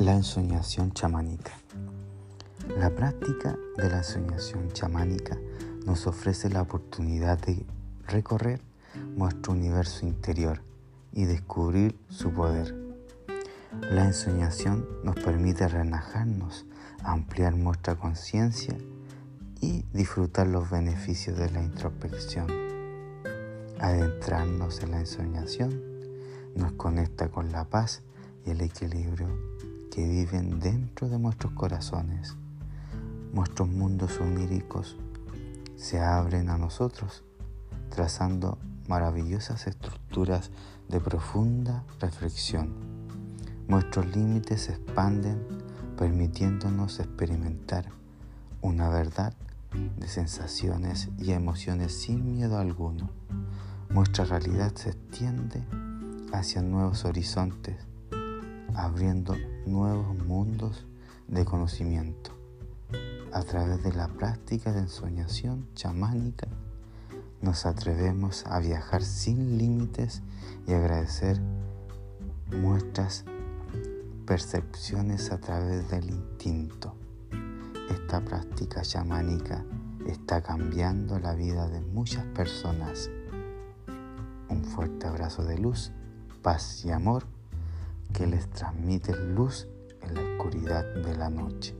La ensoñación chamánica. La práctica de la ensoñación chamánica nos ofrece la oportunidad de recorrer nuestro universo interior y descubrir su poder. La ensoñación nos permite relajarnos, ampliar nuestra conciencia y disfrutar los beneficios de la introspección. Adentrarnos en la ensoñación nos conecta con la paz y el equilibrio que viven dentro de nuestros corazones. Nuestros mundos oníricos se abren a nosotros, trazando maravillosas estructuras de profunda reflexión. Nuestros límites se expanden, permitiéndonos experimentar una verdad de sensaciones y emociones sin miedo alguno. Nuestra realidad se extiende hacia nuevos horizontes abriendo nuevos mundos de conocimiento. A través de la práctica de ensoñación chamánica, nos atrevemos a viajar sin límites y agradecer nuestras percepciones a través del instinto. Esta práctica chamánica está cambiando la vida de muchas personas. Un fuerte abrazo de luz, paz y amor que les transmite luz en la oscuridad de la noche.